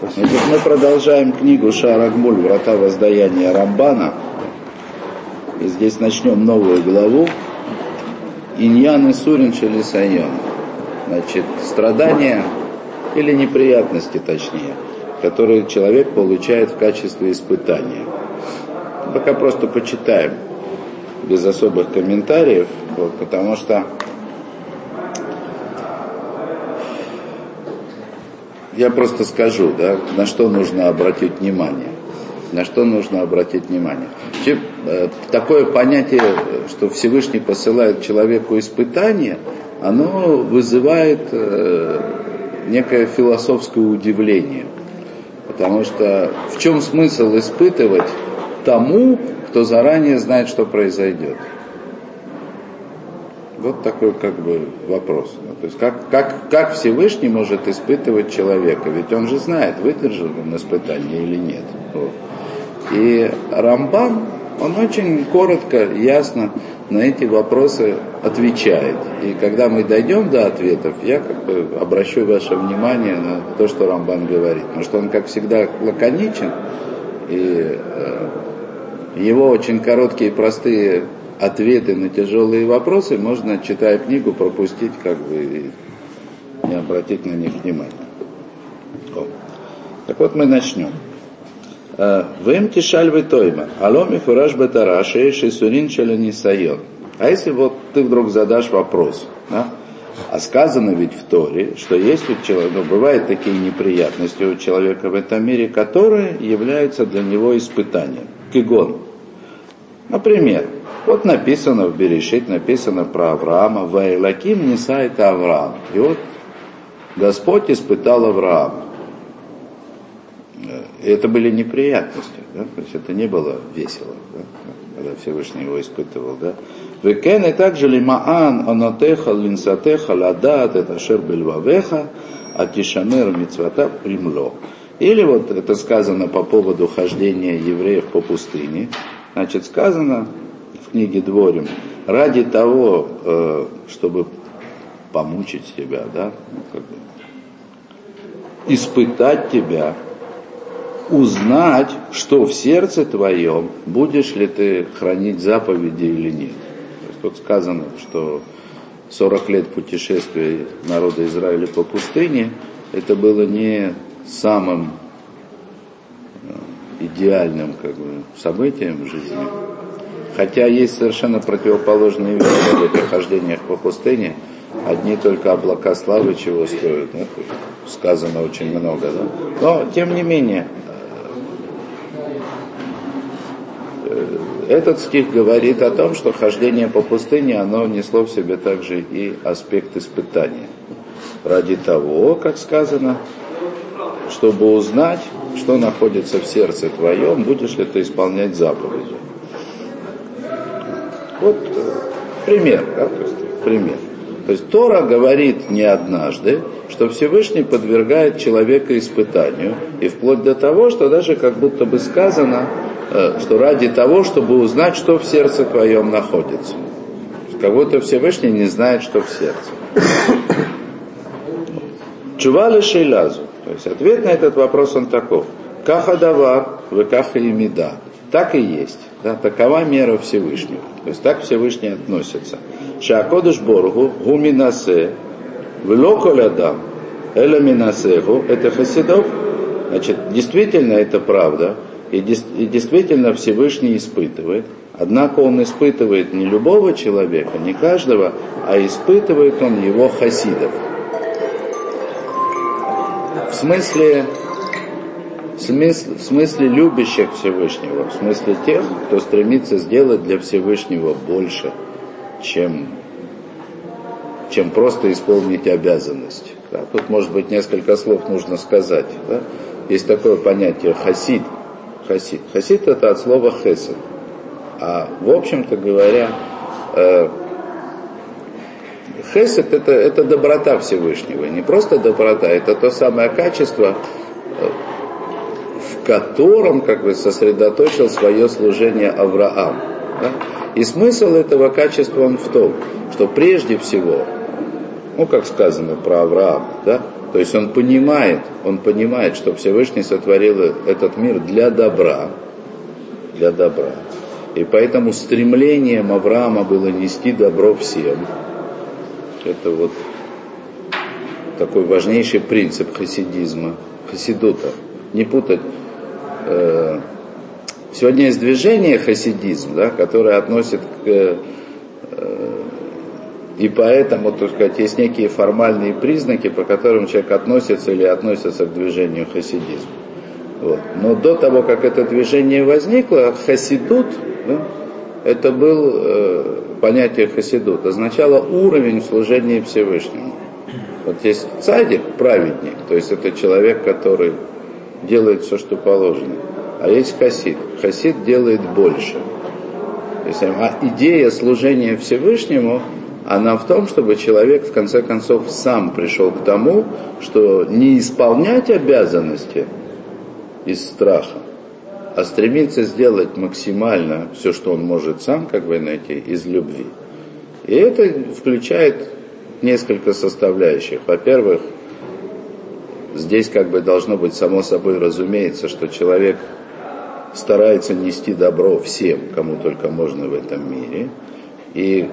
Значит, мы продолжаем книгу Шарагмуль «Врата воздаяния Рамбана». И здесь начнем новую главу. Иньян и Сурин Шелисайон. Значит, страдания или неприятности, точнее, которые человек получает в качестве испытания. Пока просто почитаем, без особых комментариев, вот, потому что я просто скажу, да, на что нужно обратить внимание. На что нужно обратить внимание. Э, такое понятие, что Всевышний посылает человеку испытание, оно вызывает э, некое философское удивление. Потому что в чем смысл испытывать тому, кто заранее знает, что произойдет? Вот такой как бы вопрос. Ну, то есть как, как, как Всевышний может испытывать человека? Ведь он же знает, выдержит он испытание или нет. Вот. И Рамбан, он очень коротко, ясно на эти вопросы отвечает. И когда мы дойдем до ответов, я как бы обращу ваше внимание на то, что Рамбан говорит. Потому что он, как всегда, лаконичен, и э, его очень короткие и простые ответы на тяжелые вопросы можно, читая книгу, пропустить как бы и не обратить на них внимания. О. Так вот мы начнем. Э, Вем тишаль тойма, аломи фураж бетара, шеиши сурин нисайон. А если вот ты вдруг задашь вопрос, да? а сказано ведь в Торе, что есть у человека, ну, бывают такие неприятности у человека в этом мире, которые являются для него испытанием. Кигон. Например, вот написано в Берешит, написано про Авраама, «Вайлаким неса это Авраам». И вот Господь испытал Авраама. И это были неприятности, да? то есть это не было весело, да? когда Всевышний его испытывал. Да? Векен и также лимаан анатеха линсатеха ладат это шер бельвавеха атишамер мицвата примло. Или вот это сказано по поводу хождения евреев по пустыне. Значит, сказано, в книге Дворим, ради того, э, чтобы помучить тебя, да, ну, как бы, испытать тебя, узнать, что в сердце твоем, будешь ли ты хранить заповеди или нет. То есть тут сказано, что 40 лет путешествия народа Израиля по пустыне, это было не самым идеальным как бы, событием в жизни, Хотя есть совершенно противоположные вещи в этих хождениях по пустыне. Одни только облака славы чего стоят. Ну, сказано очень много. Да? Но, тем не менее, э, этот стих говорит о том, что хождение по пустыне, оно несло в себе также и аспект испытания. Ради того, как сказано, чтобы узнать, что находится в сердце твоем, будешь ли ты исполнять заповеди. Вот э, пример, да, то есть пример. То есть Тора говорит не однажды, что Всевышний подвергает человека испытанию, и вплоть до того, что даже как будто бы сказано, э, что ради того, чтобы узнать, что в сердце твоем находится. Как будто Всевышний не знает, что в сердце. Чували шейлазу. То есть ответ на этот вопрос он таков. Каха давар, вы каха и меда. Так и есть. Да, такова мера Всевышнего. То есть так Всевышний относится. Шакодыш Боргу, гуминасе, влоколядам, эламинасеху, это хасидов. Значит, действительно это правда. И, и действительно Всевышний испытывает. Однако он испытывает не любого человека, не каждого, а испытывает он его хасидов. В смысле в смысле, в смысле любящих Всевышнего, в смысле тех, кто стремится сделать для Всевышнего больше, чем, чем просто исполнить обязанность. Да, тут, может быть, несколько слов нужно сказать. Да? Есть такое понятие хасид. Хасид. Хасид это от слова хесед. А в общем-то говоря, э, хесед это, это доброта Всевышнего. Не просто доброта, это то самое качество, э, котором как бы сосредоточил свое служение Авраам. Да? И смысл этого качества он в том, что прежде всего, ну как сказано про Авраама, да, То есть он понимает, он понимает, что Всевышний сотворил этот мир для добра, для добра. И поэтому стремлением Авраама было нести добро всем. Это вот такой важнейший принцип хасидизма, хасидута. Не путать. Э, сегодня есть движение хасидизм, да, которое относит к э, и поэтому, так сказать, есть некие формальные признаки, по которым человек относится или относится к движению хасидизма. Вот. Но до того, как это движение возникло, хасидут, да, это был э, понятие хасидут, означало уровень служения Всевышнему. Вот есть цадик, праведник, то есть это человек, который делает все, что положено. А есть хасид. Хасид делает больше. А идея служения Всевышнему, она в том, чтобы человек в конце концов сам пришел к тому, что не исполнять обязанности из страха, а стремиться сделать максимально все, что он может сам как бы найти из любви. И это включает несколько составляющих. Во-первых, здесь как бы должно быть само собой разумеется, что человек старается нести добро всем, кому только можно в этом мире. И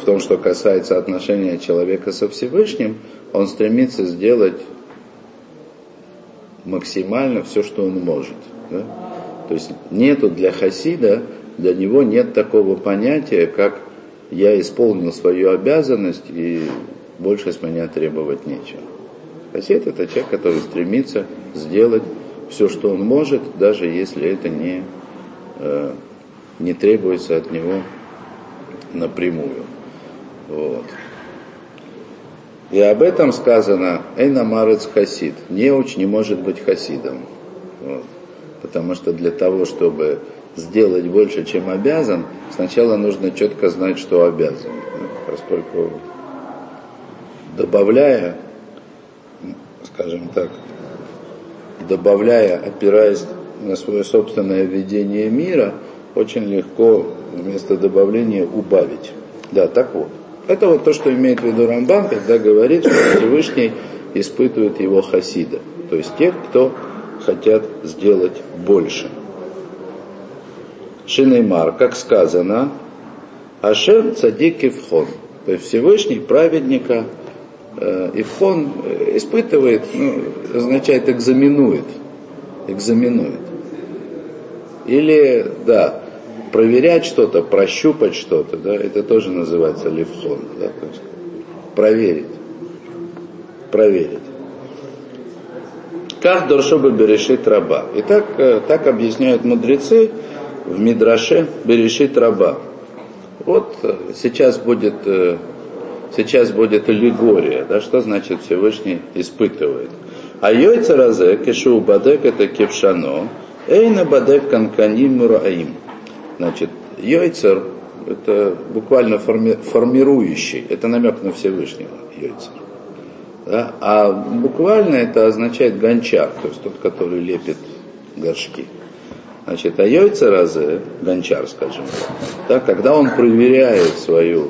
в том, что касается отношения человека со Всевышним, он стремится сделать максимально все, что он может. Да? То есть нету для хасида, для него нет такого понятия, как я исполнил свою обязанность и больше с меня требовать нечего. Хасид это человек, который стремится сделать все, что он может, даже если это не, э, не требуется от него напрямую. Вот. И об этом сказано Эйна Марец Хасид. Неуч не может быть хасидом. Вот. Потому что для того, чтобы сделать больше, чем обязан, сначала нужно четко знать, что обязан. Поскольку добавляя, скажем так, добавляя, опираясь на свое собственное видение мира, очень легко вместо добавления убавить. Да, так вот. Это вот то, что имеет в виду Рамбан, когда говорит, что Всевышний испытывает его хасида. То есть тех, кто хотят сделать больше. Шинеймар, как сказано, Ашем цадик Ивхон. То есть Всевышний праведника э, Ивхон испытывает, ну, означает экзаменует. Экзаменует. Или, да, проверять что-то, прощупать что-то, да, это тоже называется левхон, да, то есть проверить. Проверить. Как Доршоба Берешит Раба. И так, э, так объясняют мудрецы в Мидраше Берешит Раба. Вот э, сейчас будет, э, сейчас будет аллегория, да, что значит Всевышний испытывает. А йойца кешу бадек это кевшано, эйна бадек канканим мураим. Значит, йойцер – это буквально форми, формирующий, это намек на Всевышнего, йойцер. Да? А буквально это означает гончар, то есть тот, который лепит горшки. Значит, а йойца разы, гончар, скажем да, когда он проверяет свою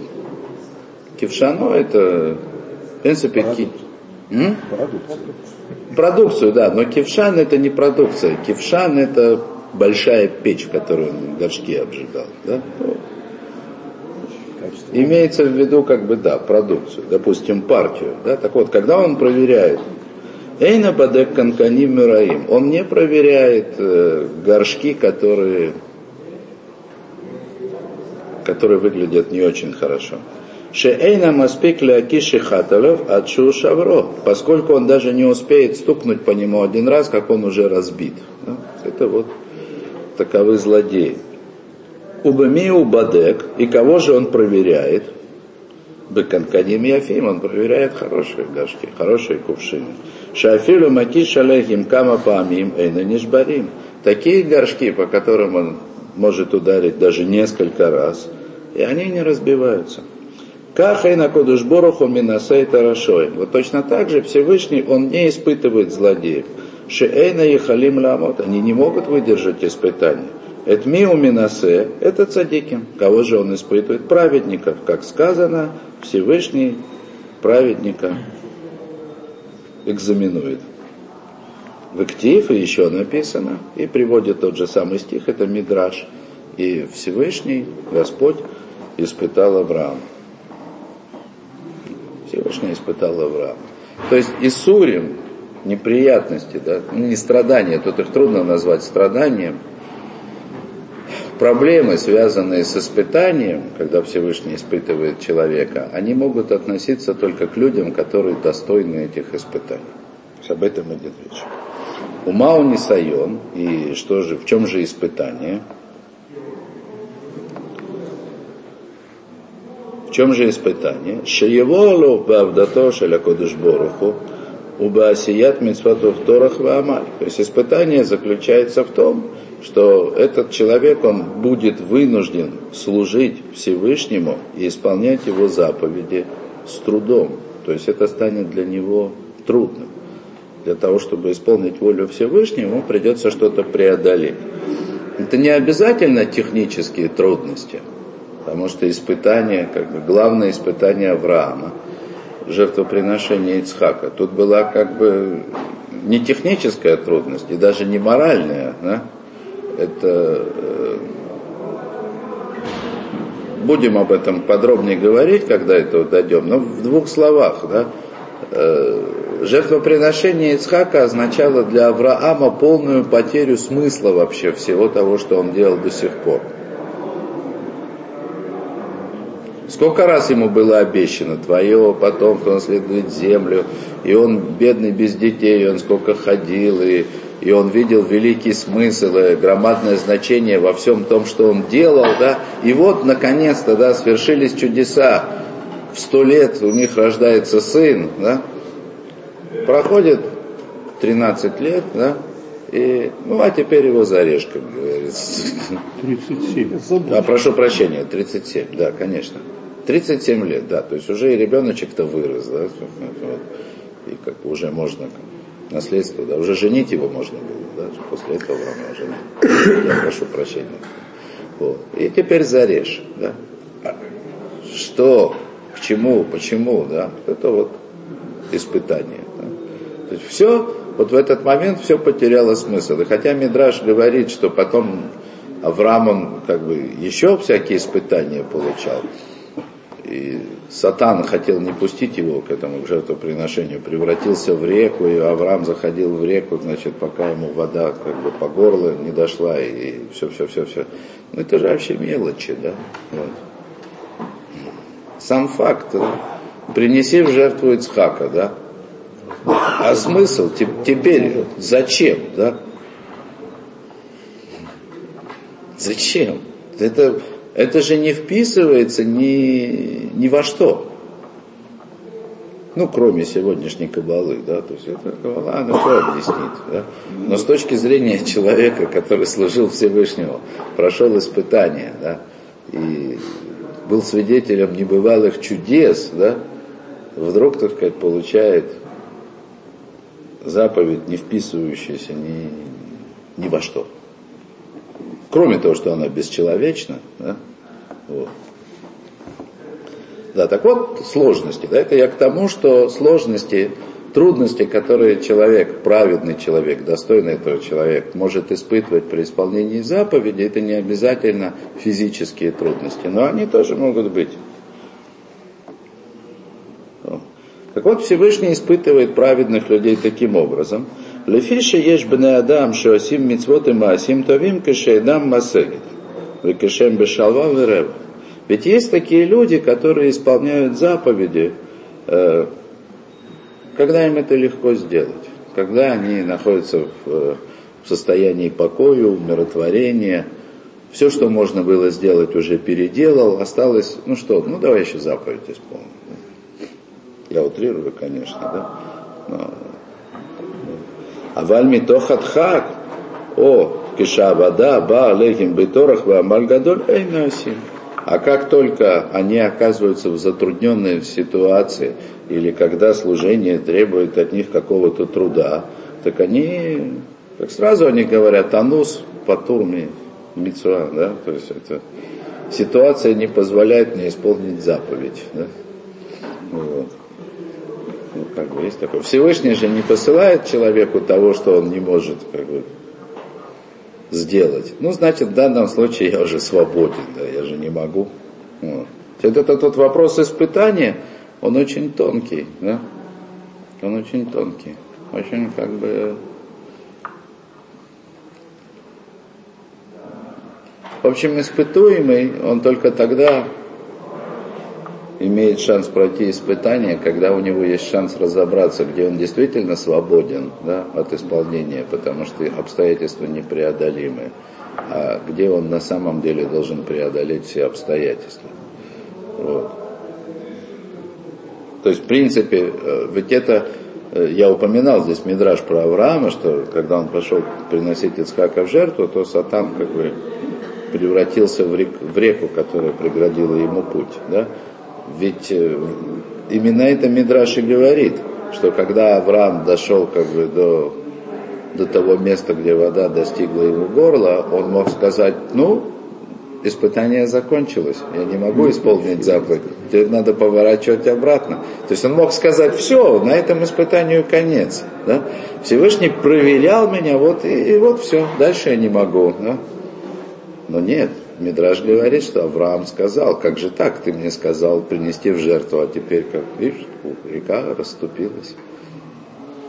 кившану, это, в принципе, ки... Продукцию. Продукцию, да, но кившан это не продукция. Кившан это большая печь, которую он горшки обжигал. Да? Ну, имеется в виду, как бы, да, продукцию, допустим, партию. Да? Так вот, когда он проверяет, Эйна Бадек Канканим Мираим, он не проверяет э, горшки, которые, которые выглядят не очень хорошо. Шеэйна маспик лякиши хаталев отшу шавро, поскольку он даже не успеет стукнуть по нему один раз, как он уже разбит. Да? Это вот таковы злодеи. Убамиу бадек, и кого же он проверяет? Беканканим Яфим, он проверяет хорошие горшки, хорошие кувшины. Шафилу маки шалехим кама памим эйна нишбарим. Такие горшки, по которым он может ударить даже несколько раз, и они не разбиваются. Кахай на Кодушбороху Минасей Тарашой. Вот точно так же Всевышний, он не испытывает злодеев. Шеэйна и Халим Ламот, они не могут выдержать испытания. Этмиу Минасе – это цадики. Кого же он испытывает? Праведников. Как сказано, Всевышний праведника экзаменует. В Иктифе еще написано, и приводит тот же самый стих, это Мидраш. И Всевышний, Господь, испытал Авраама. Всевышний испытал Авраама. То есть Исурим, неприятности, да, ну, не страдания, тут их трудно назвать страданием, проблемы, связанные с испытанием, когда Всевышний испытывает человека, они могут относиться только к людям, которые достойны этих испытаний. Об этом идет речь. Ума не сайон, и что же, в чем же испытание? В чем же испытание? Шееволу бавдато шеля кодышборуху, убаасият митцватов торах ваамаль. То есть испытание заключается в том, что этот человек, он будет вынужден служить Всевышнему и исполнять его заповеди с трудом. То есть это станет для него трудным. Для того, чтобы исполнить волю Всевышнего, ему придется что-то преодолеть. Это не обязательно технические трудности, потому что испытание, как бы главное испытание Авраама, жертвоприношение Ицхака, тут была как бы не техническая трудность и даже не моральная, да? это э, будем об этом подробнее говорить, когда это дойдем, но в двух словах, да, э, жертвоприношение Ицхака означало для Авраама полную потерю смысла вообще всего того, что он делал до сих пор. Сколько раз ему было обещано, твое потомство наследует землю, и он бедный без детей, он сколько ходил, и и он видел великий смысл и громадное значение во всем том, что он делал, да, и вот, наконец-то, да, свершились чудеса, в сто лет у них рождается сын, да, проходит 13 лет, да, и, ну, а теперь его зарежь, как говорится. 37. А, прошу прощения, 37, да, конечно. 37 лет, да, то есть уже и ребеночек-то вырос, да, вот, и как бы уже можно наследство, да, уже женить его можно было, да, после этого Авраама женить. Я прошу прощения. Вот. И теперь зарежь, да. Что, к чему, почему, да, это вот испытание. Да. То есть все, вот в этот момент все потеряло смысл. И хотя Мидраш говорит, что потом Авраам, он как бы еще всякие испытания получал, и Сатан хотел не пустить его к этому жертвоприношению, превратился в реку, и Авраам заходил в реку, значит, пока ему вода как бы по горло не дошла, и все, все, все, все. Ну это же вообще мелочи, да? Вот. Сам факт, да? принеси в жертву Ицхака, да? А смысл теперь зачем, да? Зачем? Это это же не вписывается ни, ни во что. Ну, кроме сегодняшней кабалы, да, то есть это кабала, она все объяснит, да. Но с точки зрения человека, который служил Всевышнему, прошел испытания, да, и был свидетелем небывалых чудес, да, вдруг, так сказать, получает заповедь, не вписывающуюся ни, ни во что. Кроме того, что она бесчеловечна, да, вот. Да, так вот, сложности. Да, это я к тому, что сложности, трудности, которые человек, праведный человек, достойный этого человек может испытывать при исполнении заповеди, это не обязательно физические трудности, но они тоже могут быть. Так вот, Всевышний испытывает праведных людей таким образом. Бне адам, что асим мицвот и маасим товим, кешейдам масегет. Векешем бешалва верев. Ведь есть такие люди, которые исполняют заповеди, э, когда им это легко сделать, когда они находятся в, э, состоянии покоя, умиротворения, все, что можно было сделать, уже переделал, осталось, ну что, ну давай еще заповедь исполним. Я утрирую, конечно, да. Но... Вальми тохатхак, о, киша вода, ба алейхим беторах, ва мальгадоль, эй насим. А как только они оказываются в затрудненной ситуации, или когда служение требует от них какого-то труда, так они, как сразу они говорят, анус патурми мицуа, да, то есть это ситуация не позволяет мне исполнить заповедь, да. Вот. Ну, как бы есть такое. Всевышний же не посылает человеку того, что он не может как бы, сделать. Ну, значит, в данном случае я уже свободен, да, я же не могу. Вот. Это, это тот вопрос испытания, он очень тонкий, да? Он очень тонкий. Очень как бы... В общем, испытуемый, он только тогда имеет шанс пройти испытание, когда у него есть шанс разобраться, где он действительно свободен да, от исполнения, потому что обстоятельства непреодолимы, а где он на самом деле должен преодолеть все обстоятельства. Вот. То есть, в принципе, э, ведь это, э, я упоминал здесь Мидраж про Авраама, что когда он пошел приносить Ицхака в жертву, то Сатан как бы превратился в, рек, в реку, которая преградила ему путь. Да? Ведь э, именно это Мидраш говорит, что когда Авраам дошел как бы до, до того места, где вода достигла его горла, он мог сказать, ну, испытание закончилось, я не могу исполнить заповедь, теперь надо поворачивать обратно. То есть он мог сказать, все, на этом испытанию конец. Да? Всевышний проверял меня, вот и, и вот все, дальше я не могу. Да? Но нет, Мидраж говорит, что Авраам сказал, как же так, ты мне сказал принести в жертву, а теперь, как видишь, река расступилась.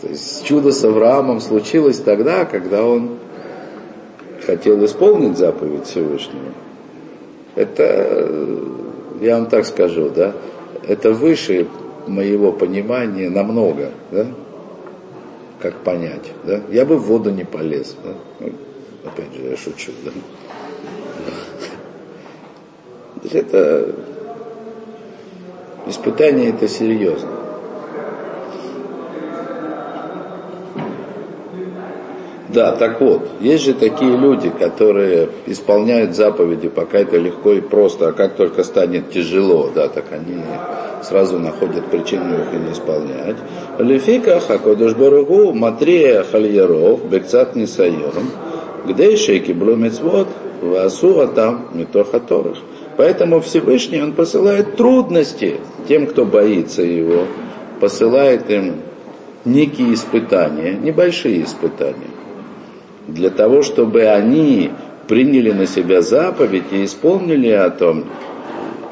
То есть чудо с Авраамом случилось тогда, когда он хотел исполнить заповедь Всевышнего. Это, я вам так скажу, да, это выше моего понимания намного, да, как понять, да. Я бы в воду не полез, да. Ну, опять же, я шучу, да. Это испытание это серьезно. Да, так вот, есть же такие люди, которые исполняют заповеди, пока это легко и просто, а как только станет тяжело, да, так они сразу находят причину их и не исполнять. Лефика хакодыш баругу матрия хальяров бекцат нисайон, где шейки блумецвод, васу там митохаторых. Поэтому Всевышний, Он посылает трудности тем, кто боится Его, посылает им некие испытания, небольшие испытания для того, чтобы они приняли на себя заповедь и исполнили о том,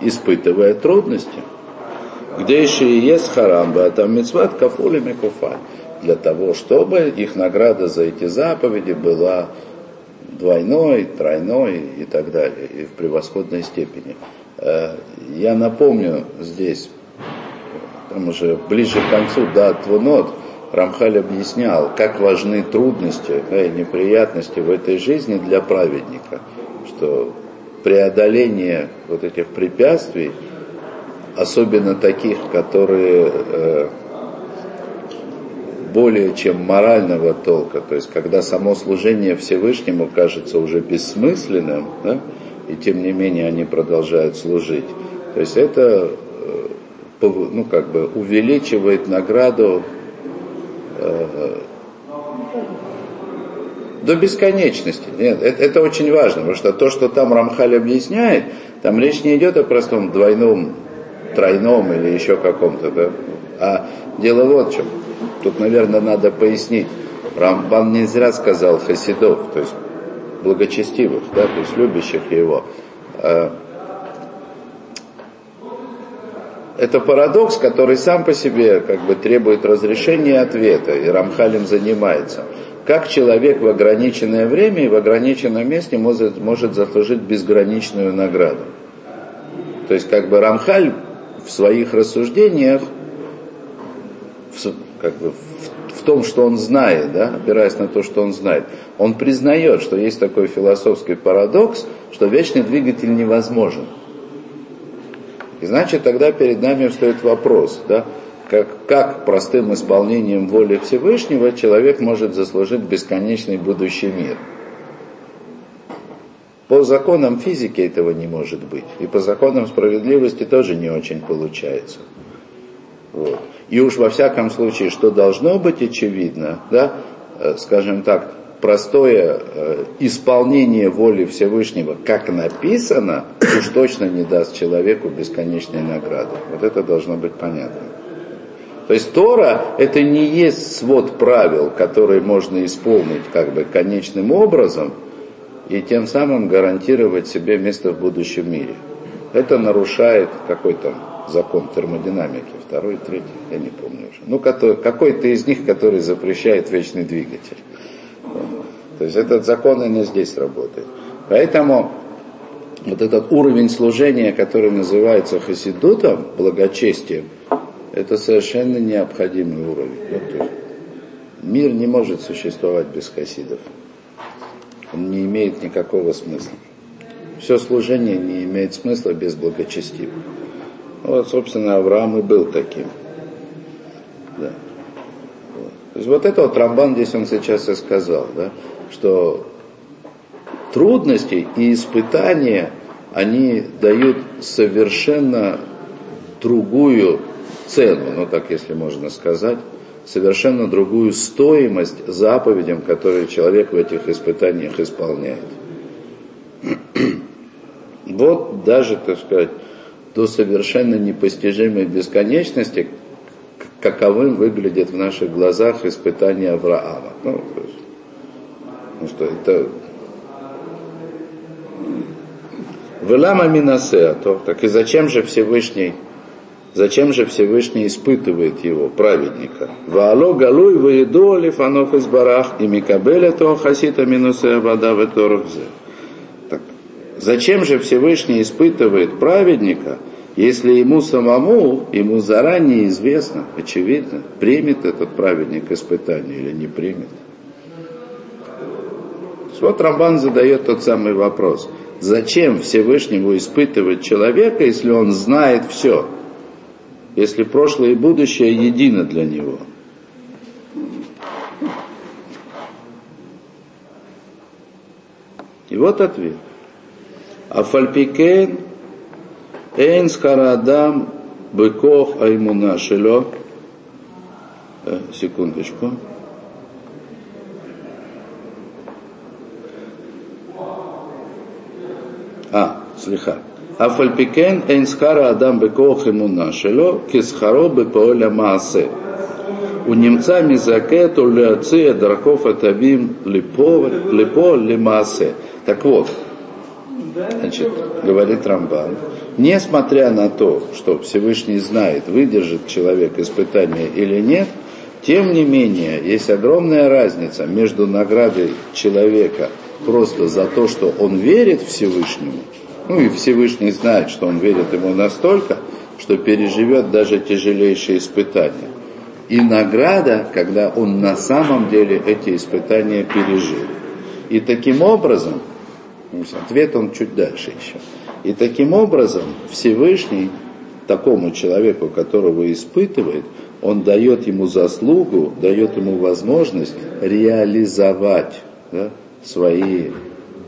испытывая трудности. Где еще и есть харамба, а там мецват кафули мекуфа. Для того, чтобы их награда за эти заповеди была двойной, тройной и так далее, и в превосходной степени. Э, я напомню здесь, там уже ближе к концу, да, Твунот, Рамхаль объяснял, как важны трудности и неприятности в этой жизни для праведника, что преодоление вот этих препятствий, особенно таких, которые э, более чем морального толка, то есть когда само служение Всевышнему кажется уже бессмысленным, да, и тем не менее они продолжают служить, то есть это э, ну, как бы увеличивает награду Э, до бесконечности. Нет, это, это очень важно, потому что то, что там Рамхаль объясняет, там речь не идет о простом двойном, тройном или еще каком-то, да? а дело вот в чем. Тут, наверное, надо пояснить. Рамбан не зря сказал хасидов, то есть благочестивых, да, то есть любящих его. А, это парадокс, который сам по себе как бы требует разрешения ответа, и Рамхалем занимается. Как человек в ограниченное время и в ограниченном месте может, может заслужить безграничную награду. То есть как бы Рамхаль в своих рассуждениях, как бы в, в том, что он знает, да, опираясь на то, что он знает, он признает, что есть такой философский парадокс, что вечный двигатель невозможен. И значит, тогда перед нами встает вопрос, да, как, как простым исполнением воли Всевышнего человек может заслужить бесконечный будущий мир. По законам физики этого не может быть. И по законам справедливости тоже не очень получается. Вот. И уж во всяком случае, что должно быть очевидно, да, э, скажем так, простое э, исполнение воли Всевышнего, как написано, уж точно не даст человеку бесконечной награды. Вот это должно быть понятно. То есть Тора это не есть свод правил, которые можно исполнить как бы конечным образом и тем самым гарантировать себе место в будущем мире. Это нарушает какой-то закон термодинамики, второй, третий, я не помню уже. Ну, какой-то из них, который запрещает вечный двигатель. То есть этот закон и не здесь работает. Поэтому вот этот уровень служения, который называется хасидутом, благочестием, это совершенно необходимый уровень. Вот, мир не может существовать без хасидов. Он не имеет никакого смысла. Все служение не имеет смысла без благочестивых. Вот, собственно, Авраам и был таким. Да. Вот. То есть вот это вот Рамбан здесь он сейчас и сказал, да, что трудности и испытания, они дают совершенно другую цену, ну так если можно сказать, совершенно другую стоимость заповедям, которые человек в этих испытаниях исполняет. Вот даже, так сказать, до совершенно непостижимой бесконечности, каковым выглядит в наших глазах испытание Авраама. Ну, ну что, это Велама Минасеа, то так и зачем же Всевышний, зачем же Всевышний испытывает его, праведника? Ваало галуй воеду лифанов из барах и микабеля то хасита минусеа вода в Так, зачем же Всевышний испытывает праведника, если ему самому, ему заранее известно, очевидно, примет этот праведник испытание или не примет? Вот Рамбан задает тот самый вопрос. Зачем Всевышнему испытывать человека, если он знает все? Если прошлое и будущее едино для него? И вот ответ. Афальпикен эйн скарадам быкох аймуна шело. Э, секундочку. А, слиха. Афальпикен эйнскара адам бекох имуна шело кисхаро беполя маасе. У немца мизакет улеация драков атавим липо лимасе. Так вот, значит, говорит Рамбан, несмотря на то, что Всевышний знает, выдержит человек испытание или нет, тем не менее, есть огромная разница между наградой человека просто за то, что он верит Всевышнему, ну и Всевышний знает, что он верит ему настолько, что переживет даже тяжелейшие испытания. И награда, когда он на самом деле эти испытания пережил. И таким образом, ответ он чуть дальше еще. И таким образом Всевышний такому человеку, которого испытывает, он дает ему заслугу, дает ему возможность реализовать да, свои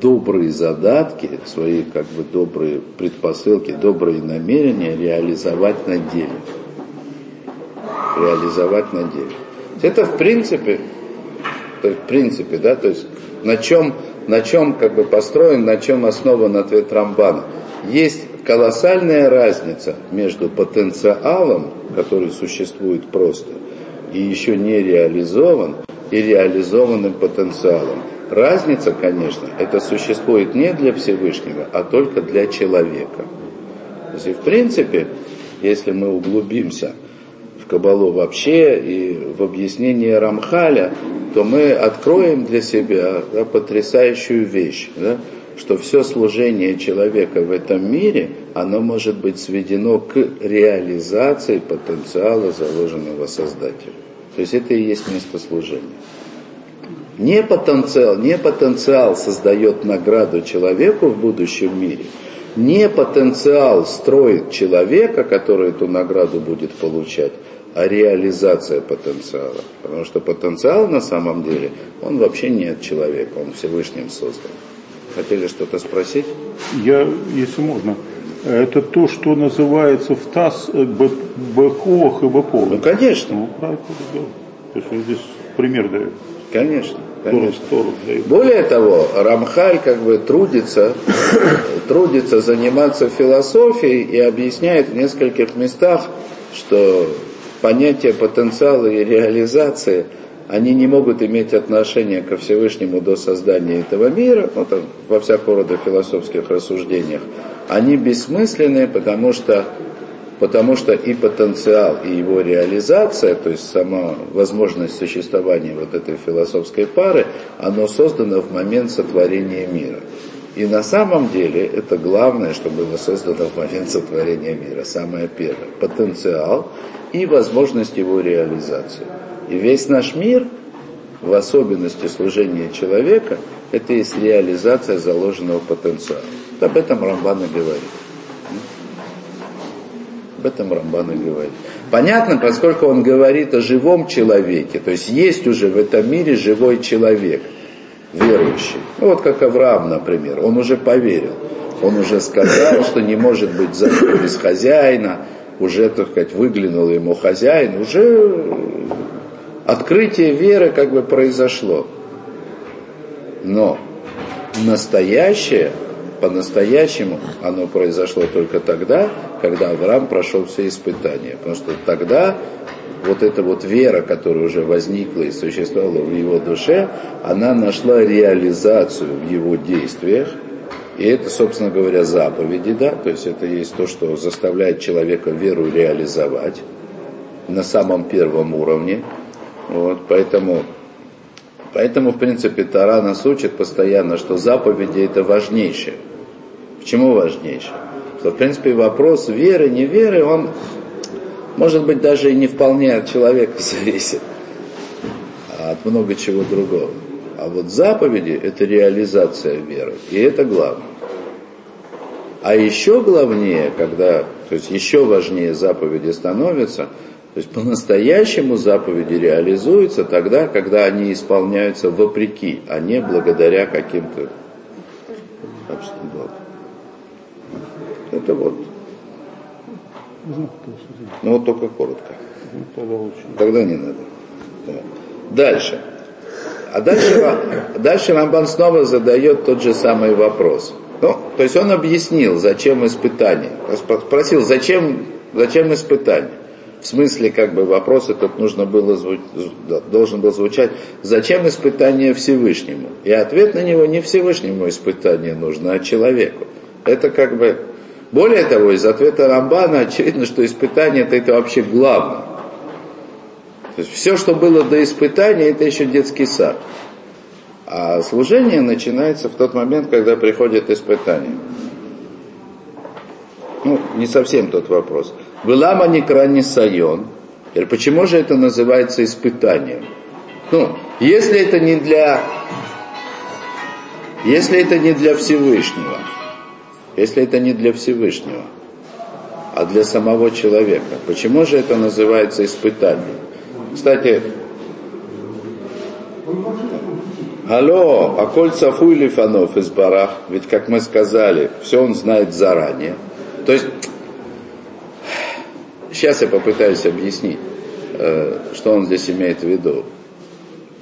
добрые задатки, свои как бы добрые предпосылки, добрые намерения реализовать на деле. Реализовать на деле. Это в принципе, в принципе, да, то есть на чем, на чем как бы построен, на чем основан ответ Рамбана. Есть колоссальная разница между потенциалом, который существует просто, и еще не реализован, и реализованным потенциалом. Разница, конечно, это существует не для Всевышнего, а только для человека. То есть, в принципе, если мы углубимся в Кабалу вообще и в объяснение Рамхаля, то мы откроем для себя да, потрясающую вещь, да, что все служение человека в этом мире, оно может быть сведено к реализации потенциала, заложенного Создателем. То есть это и есть место служения. Не потенциал, не потенциал создает награду человеку в будущем мире, не потенциал строит человека, который эту награду будет получать, а реализация потенциала. Потому что потенциал на самом деле, он вообще не от человека, он Всевышним создан. Хотели что-то спросить? Я, если можно, это то, что называется в ТАСС э, БКОХ и БПО. Ну, конечно. Ну, правильно, То есть здесь пример дает. Конечно, конечно. Более того, Рамхаль как бы трудится, трудится заниматься философией и объясняет в нескольких местах, что понятия потенциала и реализации, они не могут иметь отношения ко Всевышнему до создания этого мира, ну, там, во всякого рода философских рассуждениях, они бессмысленны, потому что, потому что и потенциал, и его реализация, то есть сама возможность существования вот этой философской пары, оно создано в момент сотворения мира. И на самом деле это главное, что было создано в момент сотворения мира, самое первое. Потенциал и возможность его реализации. И весь наш мир, в особенности служения человека, это есть реализация заложенного потенциала. Вот об этом Рамбан и говорит. Об этом Рамбан и говорит. Понятно, поскольку он говорит о живом человеке, то есть есть уже в этом мире живой человек – верующий. Ну, вот как Авраам, например, он уже поверил. Он уже сказал, что не может быть замок без хозяина, уже, так сказать, выглянул ему хозяин, уже открытие веры как бы произошло. Но настоящее, по-настоящему оно произошло только тогда, когда Авраам прошел все испытания. Потому что тогда вот эта вот вера, которая уже возникла и существовала в его душе, она нашла реализацию в его действиях. И это, собственно говоря, заповеди, да, то есть это есть то, что заставляет человека веру реализовать на самом первом уровне. Вот, поэтому, поэтому, в принципе, Тара нас учит постоянно, что заповеди это важнейшее. Почему важнейшее? Что, в принципе, вопрос веры, не веры, он может быть, даже и не вполне от человека зависит, а от много чего другого. А вот заповеди – это реализация веры, и это главное. А еще главнее, когда, то есть еще важнее заповеди становятся, то есть по-настоящему заповеди реализуются тогда, когда они исполняются вопреки, а не благодаря каким-то обстоятельствам. Это вот ну вот только коротко. Тогда не надо. Дальше. А дальше, дальше Рамбан снова задает тот же самый вопрос. Ну, то есть он объяснил, зачем испытание. Спросил, зачем, зачем испытание. В смысле, как бы вопрос этот нужно было, должен был звучать, зачем испытание Всевышнему? И ответ на него не Всевышнему испытание нужно, а человеку. Это как бы более того, из ответа Рамбана очевидно, что испытание это, это вообще главное. То есть все, что было до испытания, это еще детский сад. А служение начинается в тот момент, когда приходит испытание. Ну, не совсем тот вопрос. Вылама не крайне сайон. Теперь, почему же это называется испытанием? Ну, если это не для, если это не для Всевышнего, если это не для Всевышнего, а для самого человека. Почему же это называется испытанием? Кстати, Алло, а коль цафуй лифанов из барах, ведь, как мы сказали, все он знает заранее. То есть, сейчас я попытаюсь объяснить, э, что он здесь имеет в виду.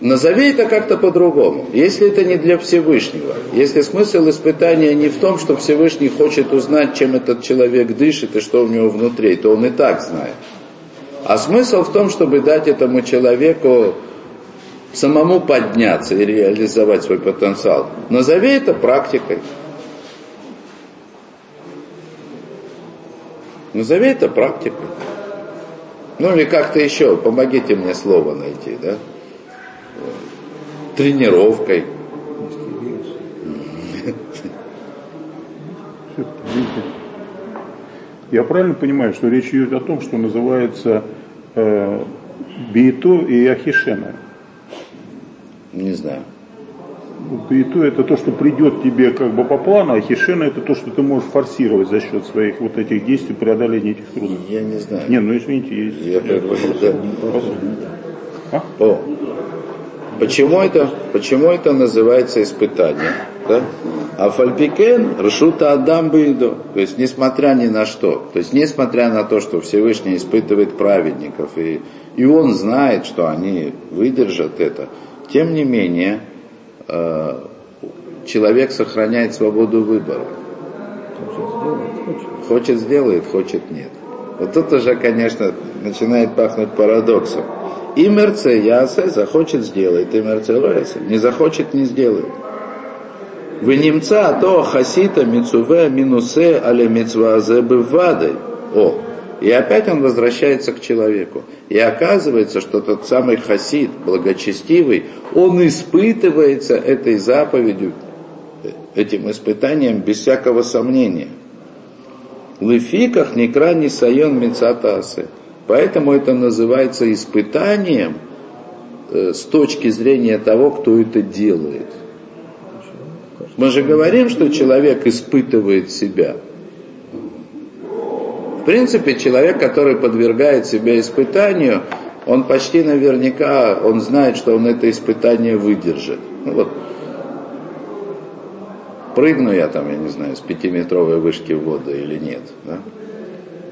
Назови это как-то по-другому. Если это не для Всевышнего, если смысл испытания не в том, что Всевышний хочет узнать, чем этот человек дышит и что у него внутри, то он и так знает. А смысл в том, чтобы дать этому человеку самому подняться и реализовать свой потенциал. Назови это практикой. Назови это практикой. Ну или как-то еще, помогите мне слово найти, да? тренировкой. Я правильно понимаю, что речь идет о том, что называется э, Бииту и Ахишена? Не знаю. Бииту это то, что придет тебе как бы по плану, а Хишена это то, что ты можешь форсировать за счет своих вот этих действий преодоления этих трудностей. Я не знаю. Не, ну извините, есть. Я как бы. А? О, Почему это, почему это называется испытание? Да? А фальпикен ршута адам бейду. То есть, несмотря ни на что, то есть, несмотря на то, что Всевышний испытывает праведников, и, и он знает, что они выдержат это, тем не менее, э, человек сохраняет свободу выбора. Хочет сделает, хочет нет. Вот тут уже, конечно, начинает пахнуть парадоксом. И мерце ясе захочет сделает, и мерце. Не захочет, не сделает. Вы немца, а то хасита мицуве минусе але мицвазе бывадой. О, и опять он возвращается к человеку. И оказывается, что тот самый хасид, благочестивый, он испытывается этой заповедью, этим испытанием без всякого сомнения. Лыфиках некра не сайон мецатасы. Поэтому это называется испытанием э, с точки зрения того, кто это делает. Мы же говорим, что человек испытывает себя. В принципе, человек, который подвергает себя испытанию, он почти наверняка, он знает, что он это испытание выдержит. Ну, вот, прыгну я там, я не знаю, с пятиметровой вышки в воду или нет. Да?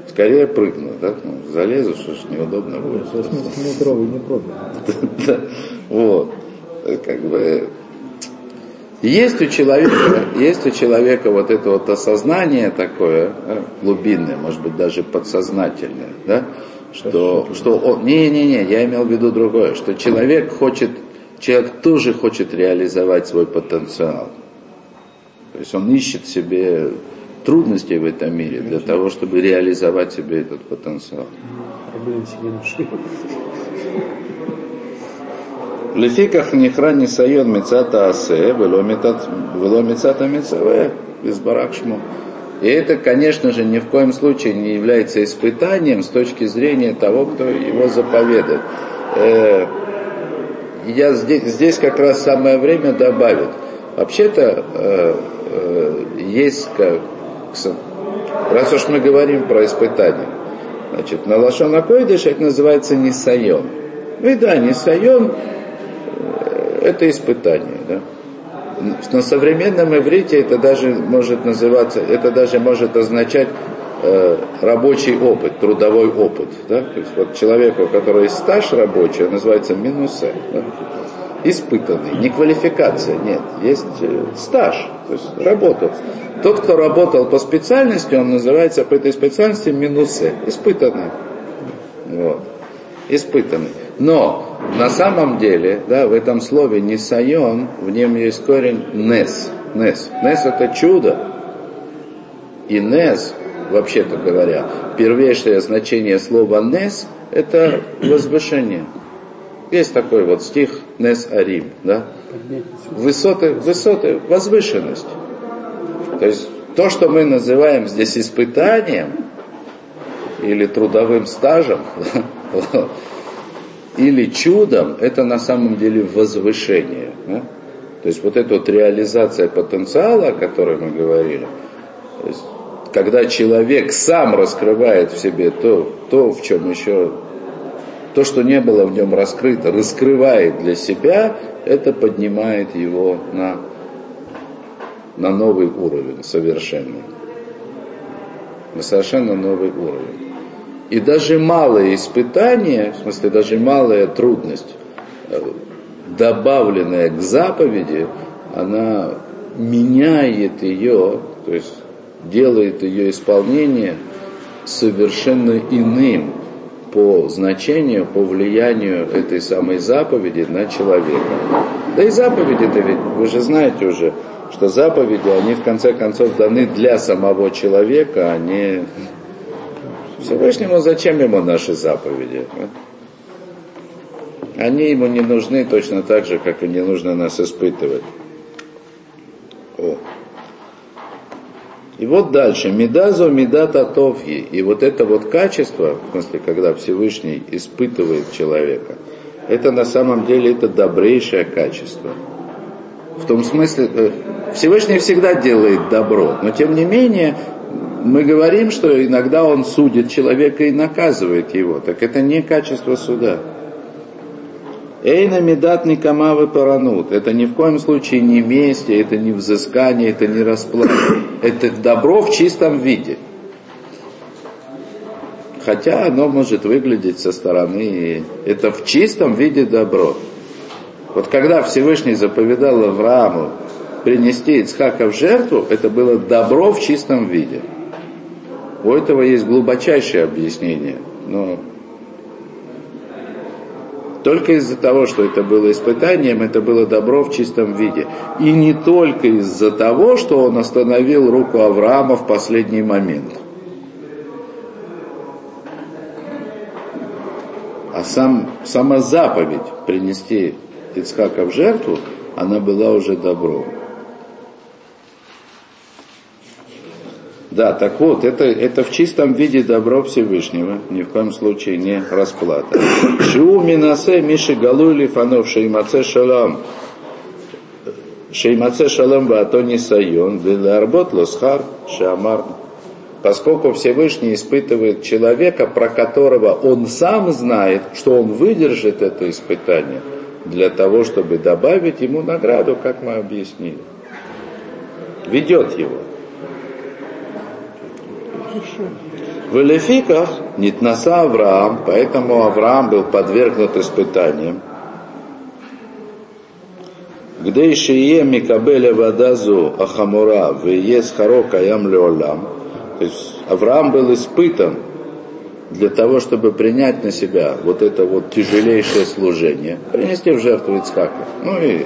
Скорее прыгну, да? Ну, залезу, что ж неудобно будет. Метровый не пробую. Вот. Как бы есть у человека, есть у человека вот это вот осознание такое, да, глубинное, может быть, даже подсознательное, да, что, что он, не-не-не, я имел в виду другое, что человек хочет, человек тоже хочет реализовать свой потенциал. То есть он ищет себе трудностей в этом мире для того, чтобы реализовать себе этот потенциал. Проблем себе нашли. Лефиках нихра не сайон мецата асе, было мецата мецаве, без баракшму. И это, конечно же, ни в коем случае не является испытанием с точки зрения того, кто его заповедует. Э, я здесь, здесь как раз самое время добавить. Вообще-то э, э, есть, как, раз уж мы говорим про испытания, значит, на Лашона Койдыш это называется Нисайон. Ну и да, Нисайон это испытание. Да? На современном иврите это даже может называться, это даже может означать э, рабочий опыт, трудовой опыт. Да? То есть вот человеку, у которого есть стаж рабочий, он называется минусе. Да? Испытанный, не квалификация, нет, есть э, стаж, то есть работал. Тот, кто работал по специальности, он называется по этой специальности минусе, испытанный. Вот. Испытанный. Но на самом деле, да, в этом слове «несайон» в нем есть корень «нес». «Нес». «Нес» это чудо. И «нес», вообще-то говоря, первейшее значение слова «нес» это возвышение. Есть такой вот стих «Нес Арим», да? Высоты, высоты, возвышенность. То есть то, что мы называем здесь испытанием или трудовым стажем, или чудом, это на самом деле возвышение. Да? То есть вот эта вот реализация потенциала, о которой мы говорили, то есть, когда человек сам раскрывает в себе то, то, в чем еще, то, что не было в нем раскрыто, раскрывает для себя, это поднимает его на, на новый уровень совершенно. На совершенно новый уровень. И даже малое испытание, в смысле даже малая трудность, э, добавленная к заповеди, она меняет ее, то есть делает ее исполнение совершенно иным по значению, по влиянию этой самой заповеди на человека. Да и заповеди-то ведь, вы же знаете уже, что заповеди, они в конце концов даны для самого человека, а не Всевышнему зачем ему наши заповеди? Они ему не нужны точно так же, как и не нужно нас испытывать. О. И вот дальше. Медазо медата товьи. И вот это вот качество, в смысле, когда Всевышний испытывает человека, это на самом деле это добрейшее качество. В том смысле, э, Всевышний всегда делает добро, но тем не менее мы говорим, что иногда он судит человека и наказывает его. Так это не качество суда. Эйна медат никамавы паранут. Это ни в коем случае не месть, это не взыскание, это не расплата. Это добро в чистом виде. Хотя оно может выглядеть со стороны, это в чистом виде добро. Вот когда Всевышний заповедал Аврааму принести Ицхака в жертву, это было добро в чистом виде. У этого есть глубочайшее объяснение, но только из-за того, что это было испытанием, это было добро в чистом виде. И не только из-за того, что он остановил руку Авраама в последний момент. А сам, сама заповедь принести Ицхака в жертву, она была уже добром. Да, так вот, это, это в чистом виде добро Всевышнего, ни в коем случае не расплата. Шу минасе миши галули фанов шеймаце шалам. Шеймаце шалам ваатони сайон, виларбот лосхар шамар. Поскольку Всевышний испытывает человека, про которого он сам знает, что он выдержит это испытание, для того, чтобы добавить ему награду, как мы объяснили. Ведет его. В Элефиках Нитнаса Авраам, поэтому Авраам был подвергнут испытаниям. Где еще е Микабеля Вадазу Ахамура, в ес Харока Ям Леолам. То есть Авраам был испытан для того, чтобы принять на себя вот это вот тяжелейшее служение, принести в жертву Ицхака. Ну и,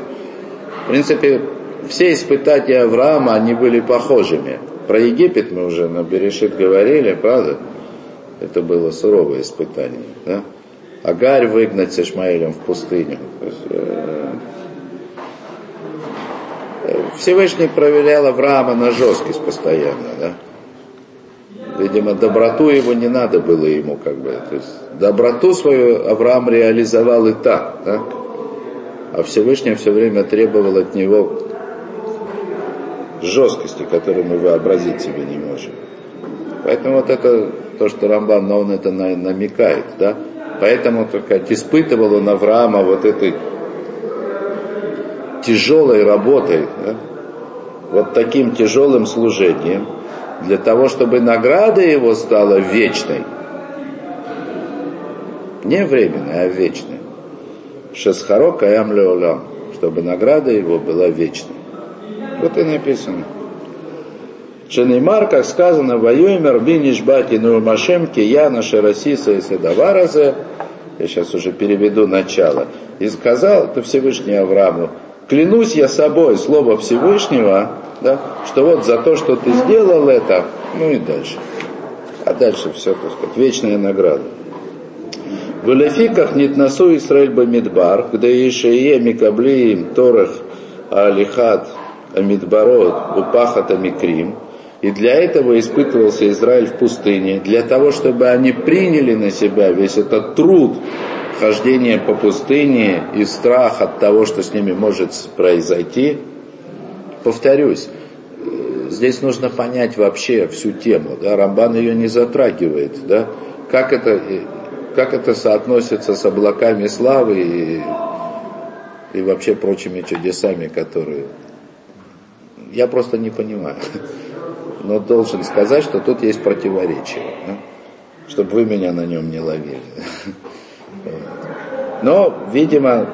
в принципе, все испытания Авраама, они были похожими. Про Египет мы уже на Берешит говорили, правда? Это было суровое испытание. Да? Агарь выгнать с Ишмаилем в пустыню. Есть, э, Всевышний проверял Авраама на жесткость постоянно. Да? Видимо, доброту его не надо было ему как бы. То есть, доброту свою Авраам реализовал и так. Да? А Всевышний все время требовал от него жесткости, которую мы вообразить себе не можем. Поэтому вот это то, что Рамбан, но он это намекает, да. Поэтому, так сказать, испытывал он Авраама вот этой тяжелой работой, да? вот таким тяжелым служением, для того, чтобы награда его стала вечной. Не временной, а вечной. Шесхаро каям леолам, чтобы награда его была вечной. Вот и написано. Шенеймар, как сказано, воюемер бинишбати нурмашем кияна шарасиса и седаваразе. Я сейчас уже переведу начало. И сказал это Всевышний Аврааму, клянусь я собой, слово Всевышнего, да, что вот за то, что ты сделал это, ну и дальше. А дальше все, так сказать, вечная награда. В Лефиках нитнасу Исраиль Бамидбар, где Ишее Микаблиим Торах Алихат Амидбарот Упахат Амикрим. И для этого испытывался Израиль в пустыне, для того, чтобы они приняли на себя весь этот труд хождения по пустыне и страх от того, что с ними может произойти. Повторюсь, здесь нужно понять вообще всю тему. Да? Рамбан ее не затрагивает. Да? Как, это, как это соотносится с облаками славы и, и вообще прочими чудесами, которые я просто не понимаю. Но должен сказать, что тут есть противоречие. Да? Чтобы вы меня на нем не ловили. Но, видимо,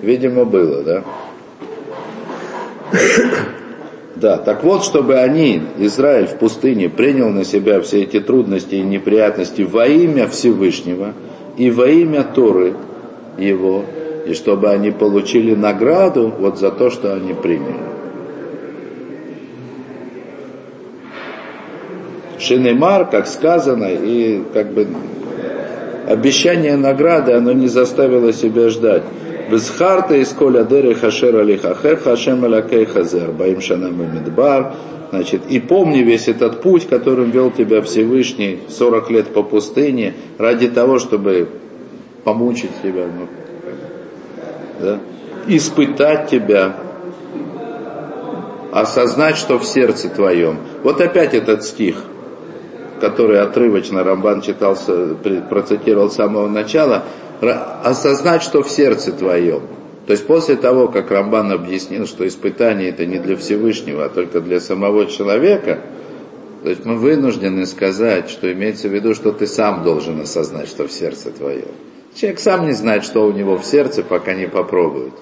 видимо было, да? Да, так вот, чтобы они, Израиль в пустыне, принял на себя все эти трудности и неприятности во имя Всевышнего и во имя Торы его, и чтобы они получили награду вот за то, что они приняли. Шинемар, как сказано, и как бы обещание награды, оно не заставило себя ждать. Безхарта из коля деры хашер алихахер хашем алякей хазер, баим шанам мидбар. Значит, и помни весь этот путь, которым вел тебя Всевышний 40 лет по пустыне, ради того, чтобы помучить тебя, ну, да? испытать тебя, осознать, что в сердце твоем. Вот опять этот стих – который отрывочно Рамбан читался, процитировал с самого начала, осознать, что в сердце твоем. То есть после того, как Рамбан объяснил, что испытание это не для Всевышнего, а только для самого человека, то есть мы вынуждены сказать, что имеется в виду, что ты сам должен осознать, что в сердце твоем. Человек сам не знает, что у него в сердце, пока не попробует.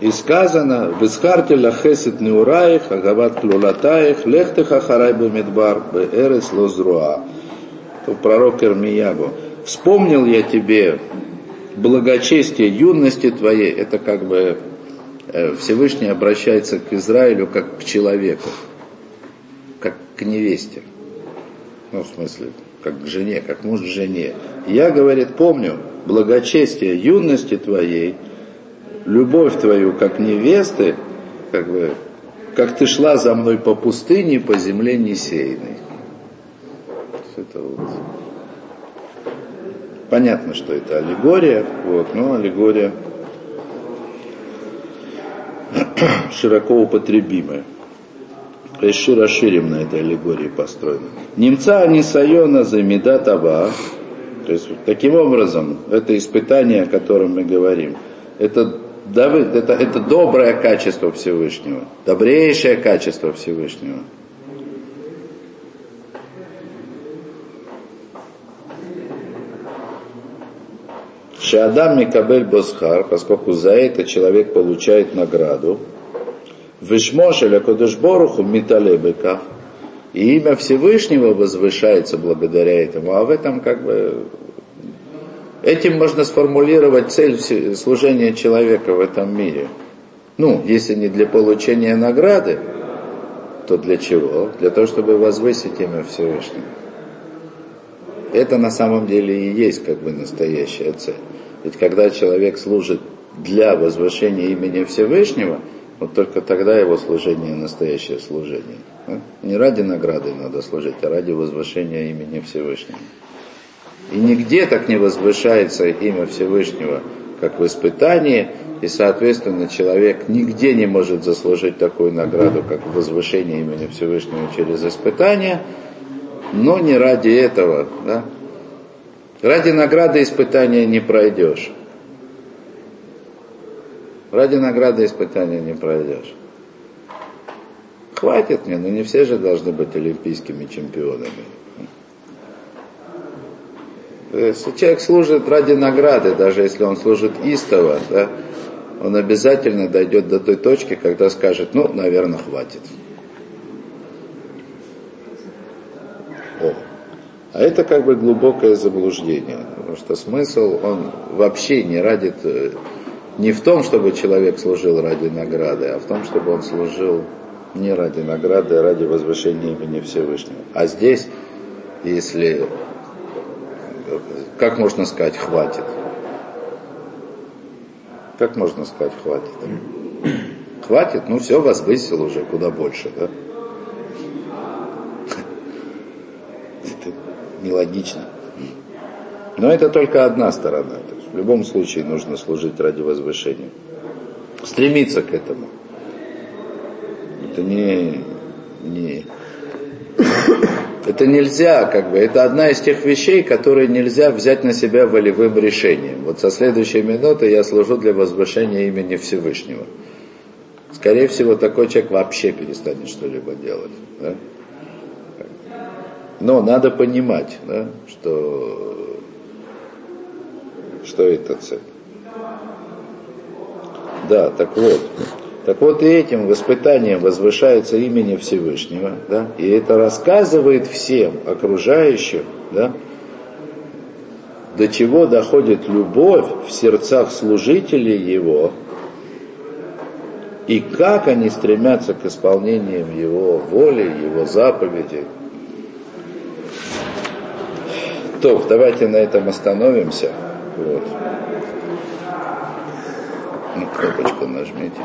И сказано, «Висхарти лахесет неураих, агават клулатаих, лехтеха харай бемидбар, беэрес лозруа». Это пророк Ирмиягу. «Вспомнил я тебе благочестие юности твоей». Это как бы э, Всевышний обращается к Израилю как к человеку, как к невесте. Ну, в смысле, как к жене, как муж к жене. Я, говорит, помню благочестие юности твоей – любовь твою как невесты, как бы, как ты шла за мной по пустыне, по земле несеянной. Это вот. Понятно, что это аллегория, вот, но аллегория широко употребимая. Реши расширим на этой аллегории построена. Немца Анисайона за Медатава, то есть таким образом, это испытание, о котором мы говорим, это Давид, это, это доброе качество Всевышнего, добрейшее качество Всевышнего. Шиадам Микабель Босхар, поскольку за это человек получает награду. Вишмошеля Кодышборуху Миталебекав. И имя Всевышнего возвышается благодаря этому. А в этом как бы Этим можно сформулировать цель служения человека в этом мире. Ну, если не для получения награды, то для чего? Для того, чтобы возвысить имя Всевышнего. Это на самом деле и есть как бы настоящая цель. Ведь когда человек служит для возвышения имени Всевышнего, вот только тогда его служение настоящее служение. Не ради награды надо служить, а ради возвышения имени Всевышнего. И нигде так не возвышается имя Всевышнего, как в испытании, и, соответственно, человек нигде не может заслужить такую награду, как возвышение имени Всевышнего через испытание, но не ради этого. Да? Ради награды испытания не пройдешь. Ради награды испытания не пройдешь. Хватит мне, но не все же должны быть олимпийскими чемпионами. Если человек служит ради награды, даже если он служит истово, да, он обязательно дойдет до той точки, когда скажет, ну, наверное, хватит. О. А это как бы глубокое заблуждение, потому что смысл, он вообще не ради, не в том, чтобы человек служил ради награды, а в том, чтобы он служил не ради награды, а ради возвышения имени Всевышнего. А здесь, если как можно сказать хватит? Как можно сказать хватит? Хватит, ну все, возвысил уже куда больше, да? Это нелогично. Но это только одна сторона. То есть в любом случае нужно служить ради возвышения. Стремиться к этому. Это не, не это нельзя, как бы, это одна из тех вещей, которые нельзя взять на себя волевым решением. Вот со следующей минуты я служу для возвышения имени Всевышнего. Скорее всего, такой человек вообще перестанет что-либо делать. Да? Но надо понимать, да, что, что это цель. Да, так вот. Так вот и этим воспитанием возвышается имени Всевышнего, да, и это рассказывает всем окружающим, да, до чего доходит любовь в сердцах служителей его, и как они стремятся к исполнениям его воли, его заповедей. То, давайте на этом остановимся. Вот. Кнопочку нажмите.